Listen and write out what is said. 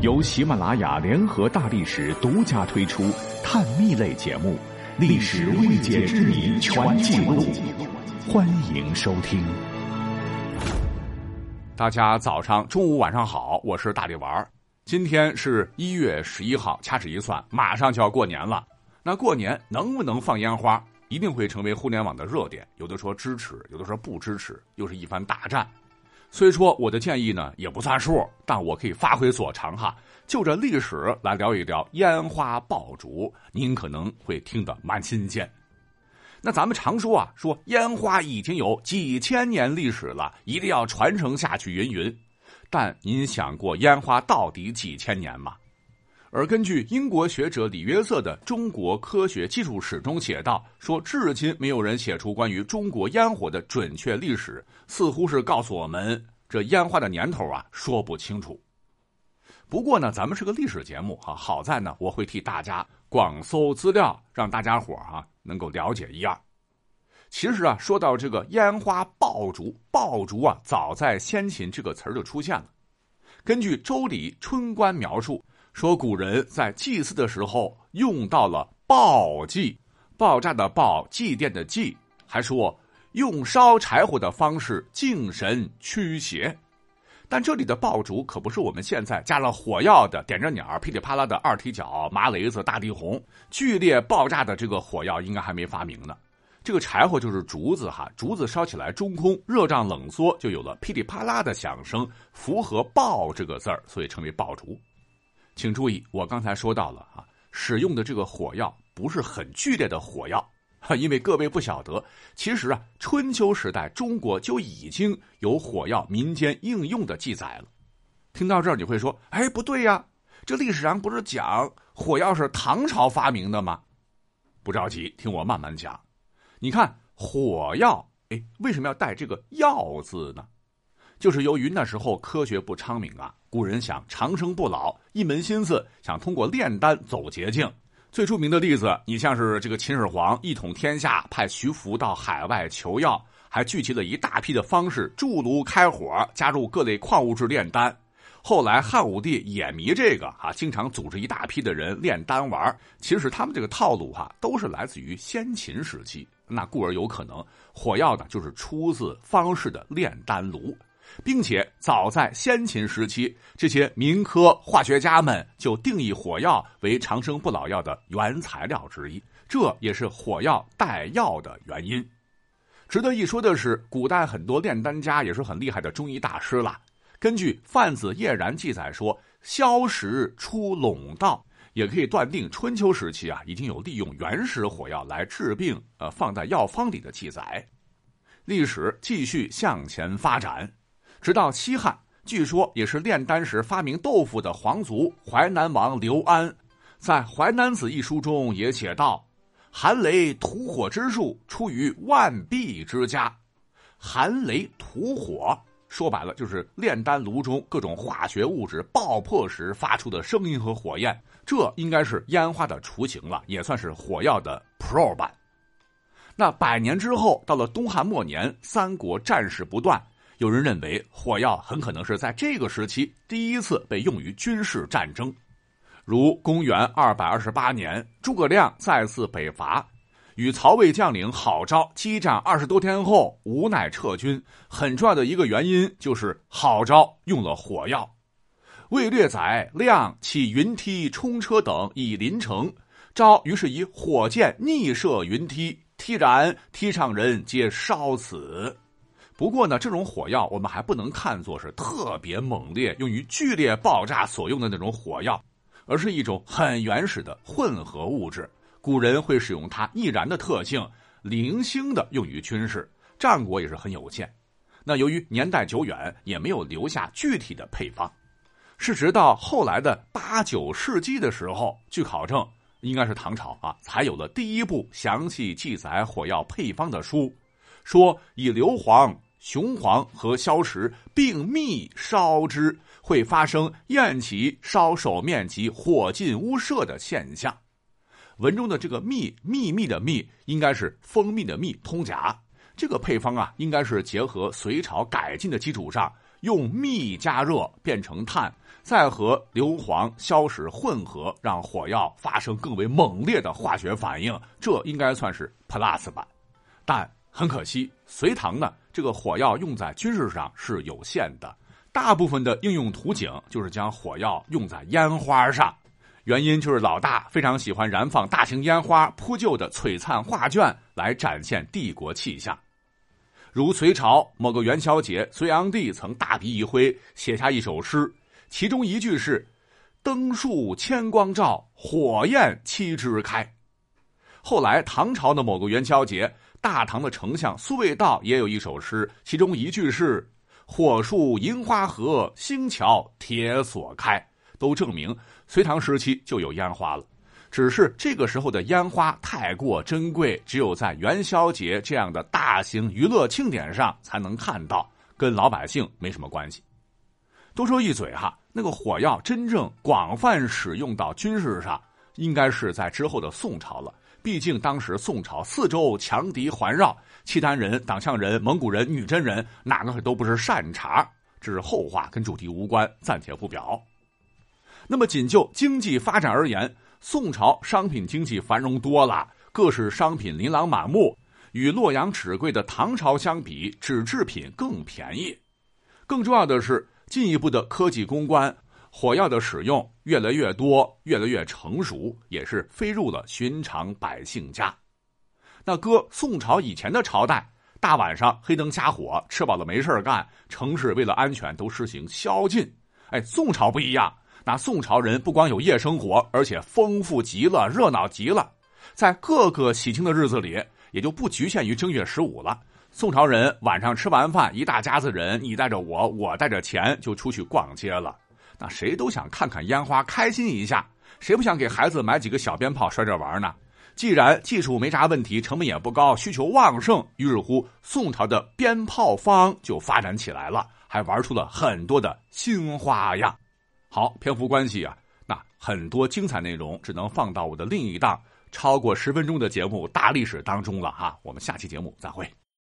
由喜马拉雅联合大历史独家推出探秘类节目《历史未解之谜全记录》，欢迎收听。大家早上、中午、晚上好，我是大力丸。今天是一月十一号，掐指一算，马上就要过年了。那过年能不能放烟花，一定会成为互联网的热点。有的说支持，有的说不支持，又是一番大战。虽说我的建议呢也不算数，但我可以发挥所长哈，就着历史来聊一聊烟花爆竹，您可能会听得蛮新鲜。那咱们常说啊，说烟花已经有几千年历史了，一定要传承下去，云云。但您想过烟花到底几千年吗？而根据英国学者李约瑟的《中国科学技术史》中写道，说至今没有人写出关于中国烟火的准确历史，似乎是告诉我们这烟花的年头啊说不清楚。不过呢，咱们是个历史节目哈，好在呢我会替大家广搜资料，让大家伙啊能够了解一二。其实啊，说到这个烟花爆竹，爆竹啊早在先秦这个词儿就出现了。根据《周礼·春官》描述。说古人在祭祀的时候用到了爆祭，爆炸的爆，祭奠的祭，还说用烧柴火的方式敬神驱邪。但这里的爆竹可不是我们现在加了火药的点着鸟噼里啪啦的二踢脚麻雷子大地红，剧烈爆炸的这个火药应该还没发明呢。这个柴火就是竹子哈，竹子烧起来中空，热胀冷缩，就有了噼里啪啦的响声，符合“爆”这个字儿，所以称为爆竹。请注意，我刚才说到了啊，使用的这个火药不是很剧烈的火药，因为各位不晓得，其实啊，春秋时代中国就已经有火药民间应用的记载了。听到这儿，你会说，哎，不对呀，这历史上不是讲火药是唐朝发明的吗？不着急，听我慢慢讲。你看火药，哎，为什么要带这个“药”字呢？就是由于那时候科学不昌明啊，古人想长生不老，一门心思想通过炼丹走捷径。最著名的例子，你像是这个秦始皇一统天下，派徐福到海外求药，还聚集了一大批的方士铸炉开火，加入各类矿物质炼丹。后来汉武帝也迷这个啊，经常组织一大批的人炼丹玩。其实他们这个套路哈，都是来自于先秦时期，那故而有可能火药呢，就是出自方士的炼丹炉。并且早在先秦时期，这些民科化学家们就定义火药为长生不老药的原材料之一，这也是火药带药的原因。值得一说的是，古代很多炼丹家也是很厉害的中医大师了。根据《范子叶然》记载说，消食出陇道，也可以断定春秋时期啊已经有利用原始火药来治病，呃，放在药方里的记载。历史继续向前发展。直到西汉，据说也是炼丹时发明豆腐的皇族淮南王刘安，在《淮南子》一书中也写道：“寒雷吐火之术出于万壁之家。”寒雷吐火，说白了就是炼丹炉中各种化学物质爆破时发出的声音和火焰。这应该是烟花的雏形了，也算是火药的 Pro 版。那百年之后，到了东汉末年，三国战事不断。有人认为，火药很可能是在这个时期第一次被用于军事战争，如公元二百二十八年，诸葛亮再次北伐，与曹魏将领郝昭激战二十多天后，无奈撤军。很重要的一个原因就是郝昭用了火药。魏略载，亮起云梯、冲车等以临城，昭于是以火箭逆射云梯，梯然，梯上人皆烧死。不过呢，这种火药我们还不能看作是特别猛烈、用于剧烈爆炸所用的那种火药，而是一种很原始的混合物质。古人会使用它易燃的特性，零星的用于军事。战果也是很有限。那由于年代久远，也没有留下具体的配方。是直到后来的八九世纪的时候，据考证，应该是唐朝啊，才有了第一部详细记载火药配方的书，说以硫磺。雄黄和硝石并密烧之，会发生焰起、烧手面及火尽屋舍的现象。文中的这个“密”秘密的“密”，应该是蜂蜜的“蜜”通假。这个配方啊，应该是结合隋朝改进的基础上，用蜜加热变成炭，再和硫磺、硝石混合，让火药发生更为猛烈的化学反应。这应该算是 Plus 版，但很可惜，隋唐呢这个火药用在军事上是有限的，大部分的应用图景就是将火药用在烟花上。原因就是老大非常喜欢燃放大型烟花、铺就的璀璨画卷来展现帝国气象。如隋朝某个元宵节，隋炀帝曾大笔一挥写下一首诗，其中一句是“灯树千光照，火焰七枝开”。后来唐朝的某个元宵节，大唐的丞相苏味道也有一首诗，其中一句是“火树银花合，星桥铁锁开”，都证明。隋唐时期就有烟花了，只是这个时候的烟花太过珍贵，只有在元宵节这样的大型娱乐庆典上才能看到，跟老百姓没什么关系。多说一嘴哈，那个火药真正广泛使用到军事上，应该是在之后的宋朝了。毕竟当时宋朝四周强敌环绕，契丹人、党项人、蒙古人、女真人哪个都不是善茬。这是后话，跟主题无关，暂且不表。那么，仅就经济发展而言，宋朝商品经济繁荣多了，各式商品琳琅满目。与洛阳纸贵的唐朝相比，纸制品更便宜。更重要的是，进一步的科技攻关，火药的使用越来越多，越来越成熟，也是飞入了寻常百姓家。那搁宋朝以前的朝代，大晚上黑灯瞎火，吃饱了没事干，城市为了安全都实行宵禁。哎，宋朝不一样。那宋朝人不光有夜生活，而且丰富极了，热闹极了。在各个喜庆的日子里，也就不局限于正月十五了。宋朝人晚上吃完饭，一大家子人，你带着我，我带着钱，就出去逛街了。那谁都想看看烟花，开心一下。谁不想给孩子买几个小鞭炮摔着玩呢？既然技术没啥问题，成本也不高，需求旺盛，于是乎，宋朝的鞭炮坊就发展起来了，还玩出了很多的新花样。好，篇幅关系啊，那很多精彩内容只能放到我的另一档超过十分钟的节目《大历史》当中了哈。我们下期节目再会。